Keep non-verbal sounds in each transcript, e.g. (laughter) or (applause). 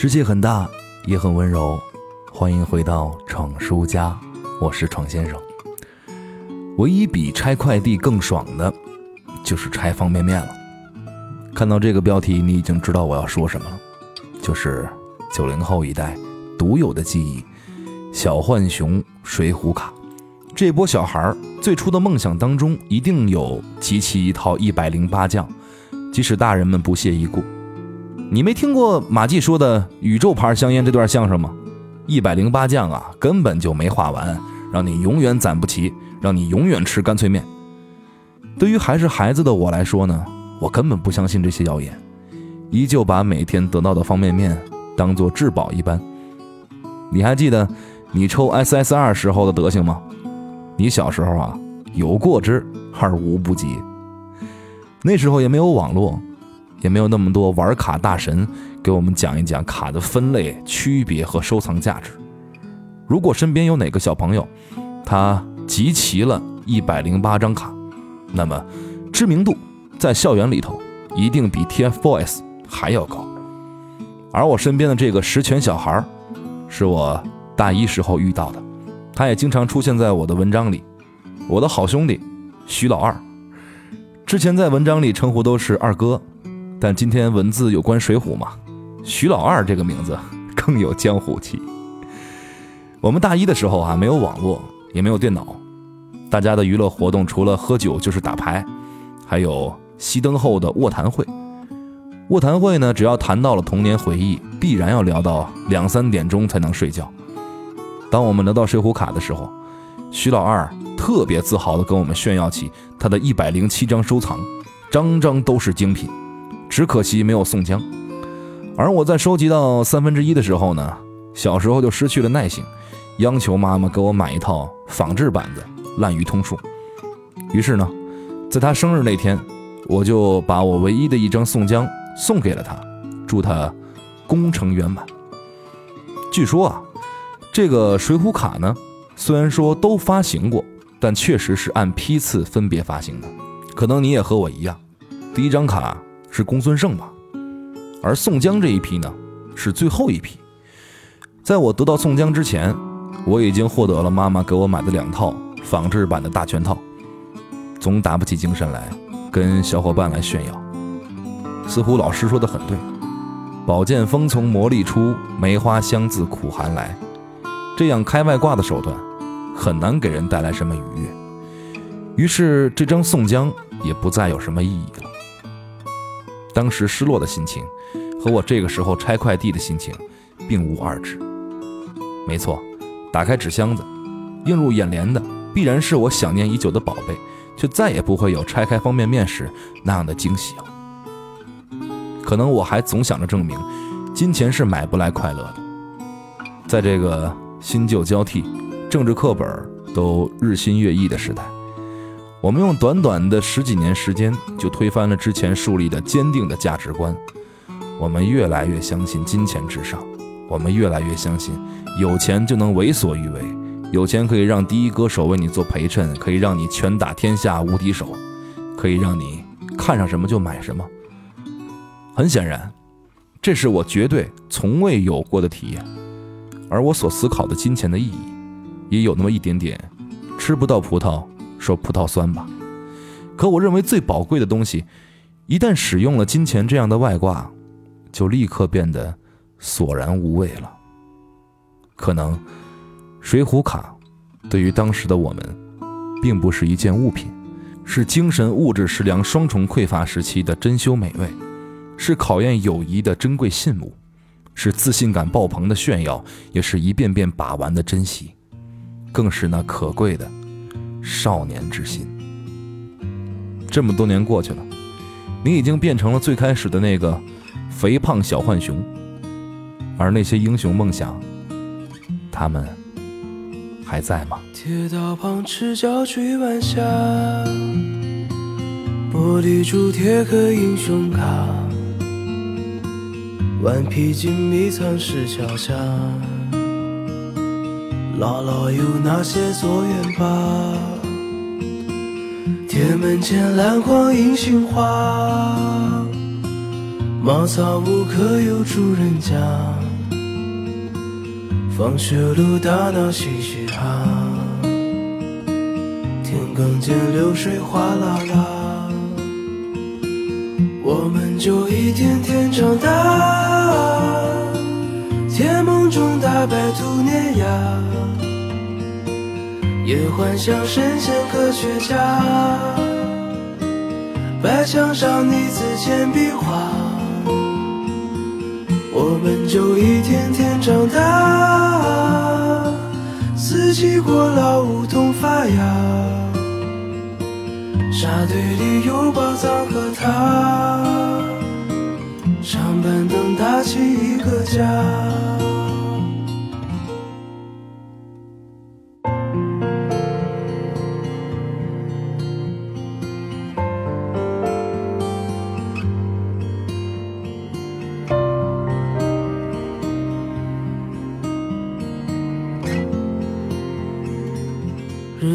世界很大，也很温柔。欢迎回到闯书家，我是闯先生。唯一比拆快递更爽的，就是拆方便面了。看到这个标题，你已经知道我要说什么了，就是九零后一代独有的记忆——小浣熊水浒卡。这波小孩儿最初的梦想当中，一定有集齐一套一百零八将，即使大人们不屑一顾。你没听过马季说的“宇宙牌香烟”这段相声吗？一百零八将啊，根本就没画完，让你永远攒不齐，让你永远吃干脆面。对于还是孩子的我来说呢，我根本不相信这些谣言，依旧把每天得到的方便面当做至宝一般。你还记得你抽 SSR 时候的德行吗？你小时候啊，有过之而无不及。那时候也没有网络。也没有那么多玩卡大神给我们讲一讲卡的分类、区别和收藏价值。如果身边有哪个小朋友，他集齐了一百零八张卡，那么知名度在校园里头一定比 TFBOYS 还要高。而我身边的这个十全小孩，是我大一时候遇到的，他也经常出现在我的文章里。我的好兄弟徐老二，之前在文章里称呼都是二哥。但今天文字有关水浒嘛？徐老二这个名字 (laughs) 更有江湖气。我们大一的时候啊，没有网络，也没有电脑，大家的娱乐活动除了喝酒就是打牌，还有熄灯后的卧谈会。卧谈会呢，只要谈到了童年回忆，必然要聊到两三点钟才能睡觉。当我们聊到水浒卡的时候，徐老二特别自豪地跟我们炫耀起他的一百零七张收藏，张张都是精品。只可惜没有宋江，而我在收集到三分之一的时候呢，小时候就失去了耐性，央求妈妈给我买一套仿制版的《滥竽通数》。于是呢，在他生日那天，我就把我唯一的一张宋江送给了他，祝他功成圆满。据说啊，这个水浒卡呢，虽然说都发行过，但确实是按批次分别发行的。可能你也和我一样，第一张卡。是公孙胜吧，而宋江这一批呢，是最后一批。在我得到宋江之前，我已经获得了妈妈给我买的两套仿制版的大全套，总打不起精神来跟小伙伴来炫耀。似乎老师说的很对，宝剑锋从磨砺出，梅花香自苦寒来。这样开外挂的手段，很难给人带来什么愉悦。于是这张宋江也不再有什么意义了。当时失落的心情，和我这个时候拆快递的心情，并无二致。没错，打开纸箱子，映入眼帘的必然是我想念已久的宝贝，却再也不会有拆开方便面时那样的惊喜了。可能我还总想着证明，金钱是买不来快乐的。在这个新旧交替、政治课本都日新月异的时代。我们用短短的十几年时间，就推翻了之前树立的坚定的价值观。我们越来越相信金钱至上，我们越来越相信有钱就能为所欲为，有钱可以让第一歌手为你做陪衬，可以让你拳打天下无敌手，可以让你看上什么就买什么。很显然，这是我绝对从未有过的体验，而我所思考的金钱的意义，也有那么一点点吃不到葡萄。说葡萄酸吧，可我认为最宝贵的东西，一旦使用了金钱这样的外挂，就立刻变得索然无味了。可能水浒卡对于当时的我们，并不是一件物品，是精神物质食粮双重匮乏时期的珍馐美味，是考验友谊的珍贵信物，是自信感爆棚的炫耀，也是一遍遍把玩的珍惜，更是那可贵的。少年之心。这么多年过去了，你已经变成了最开始的那个肥胖小浣熊，而那些英雄梦想，他们还在吗？铁道旁赤脚追晚霞，玻璃珠铁刻英雄卡，顽皮筋迷藏石桥下。姥姥有那些作业吧？铁门前篮筐银杏花，茅草屋可有住人家？放学路打闹嘻嘻哈，田埂间流水哗啦啦，我们就一天天长大，中大白兔碾压，也幻想神仙科学家，白墙上泥字铅笔画。我们就一天天长大，四季过老，梧桐发芽，沙堆里有宝藏和他，长板凳搭起一个家。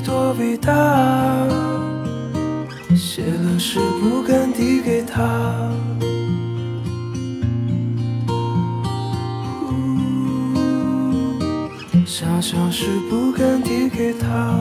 多伟大，写了诗不敢递给他，想象是不敢递给他。